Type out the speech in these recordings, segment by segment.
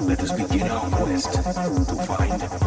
Let us begin our quest to find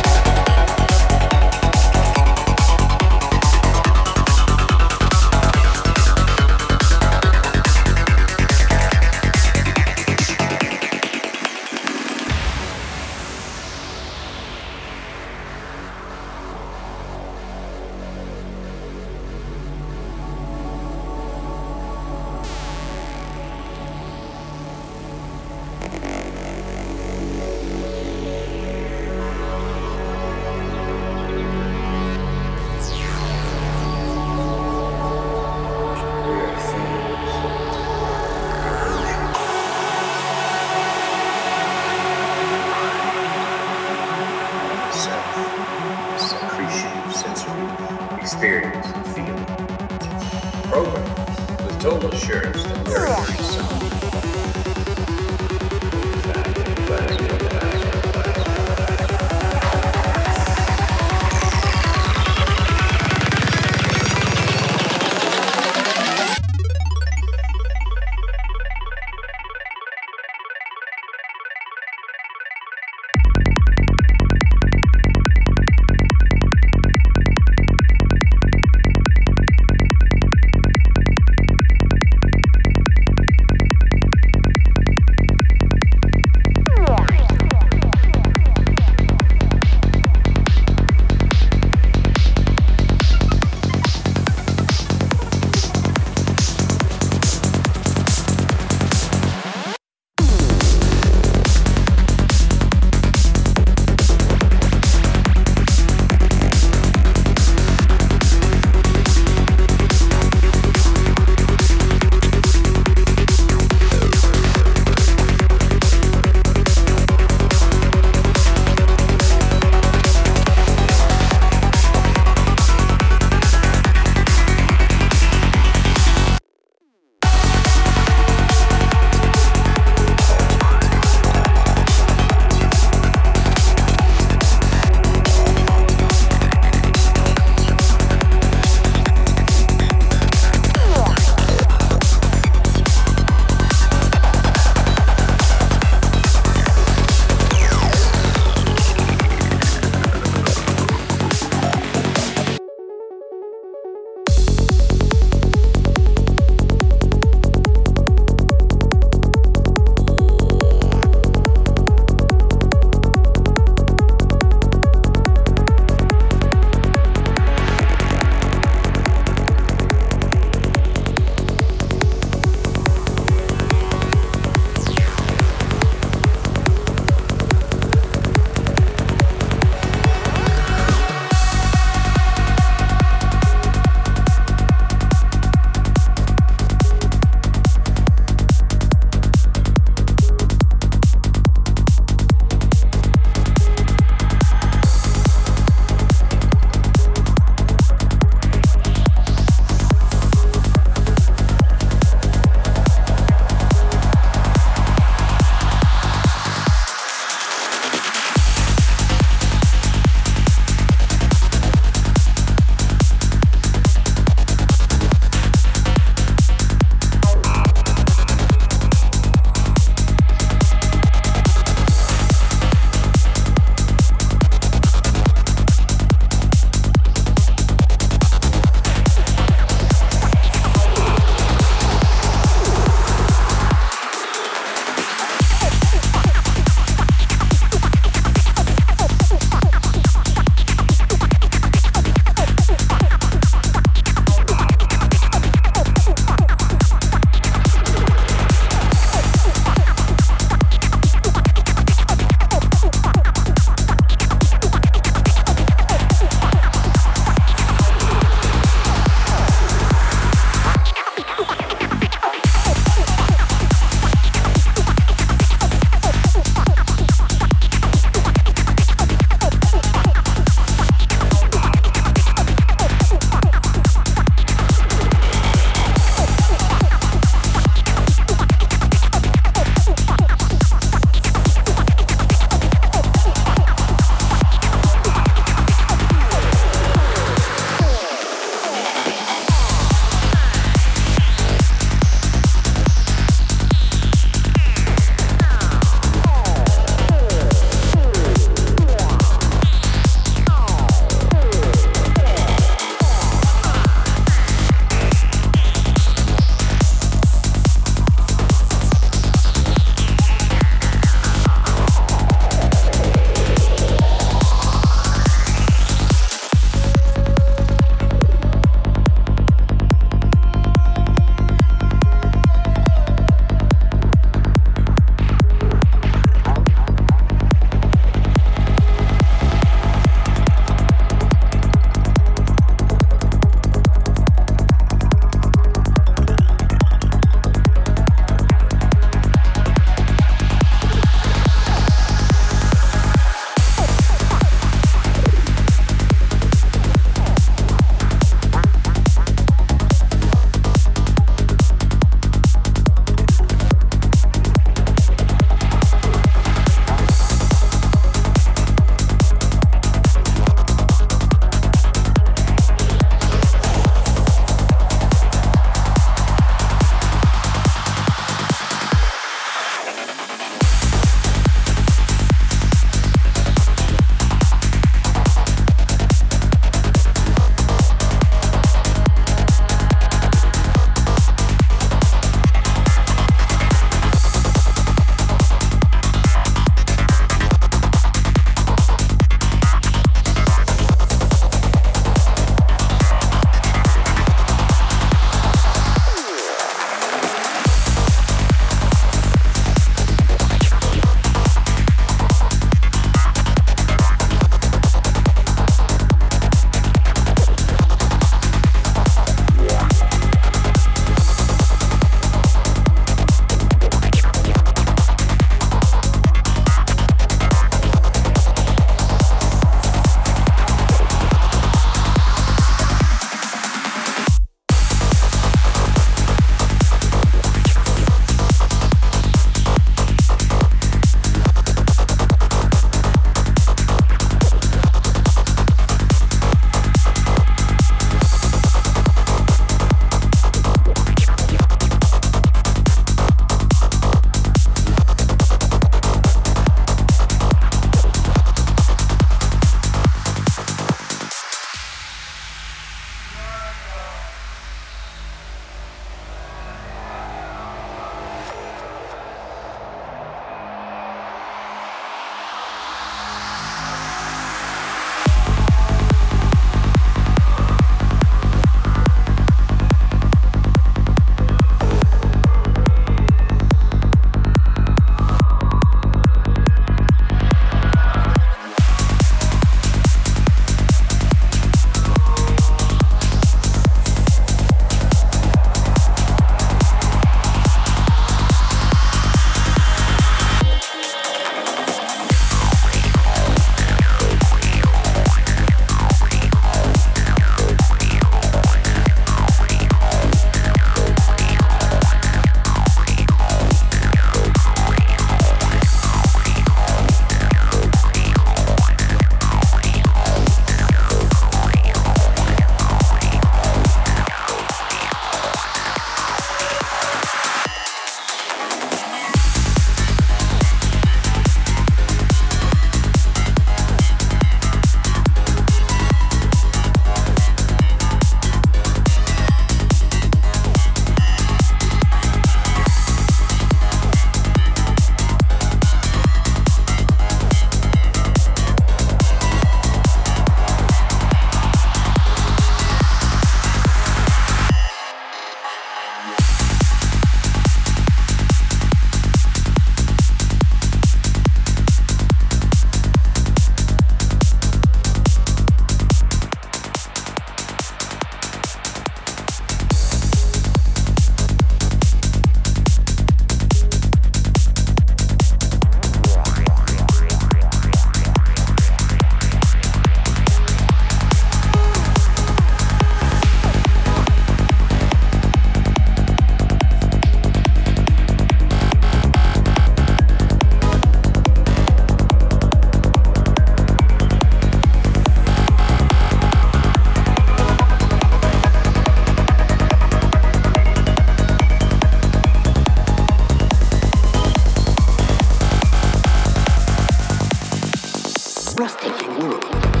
World.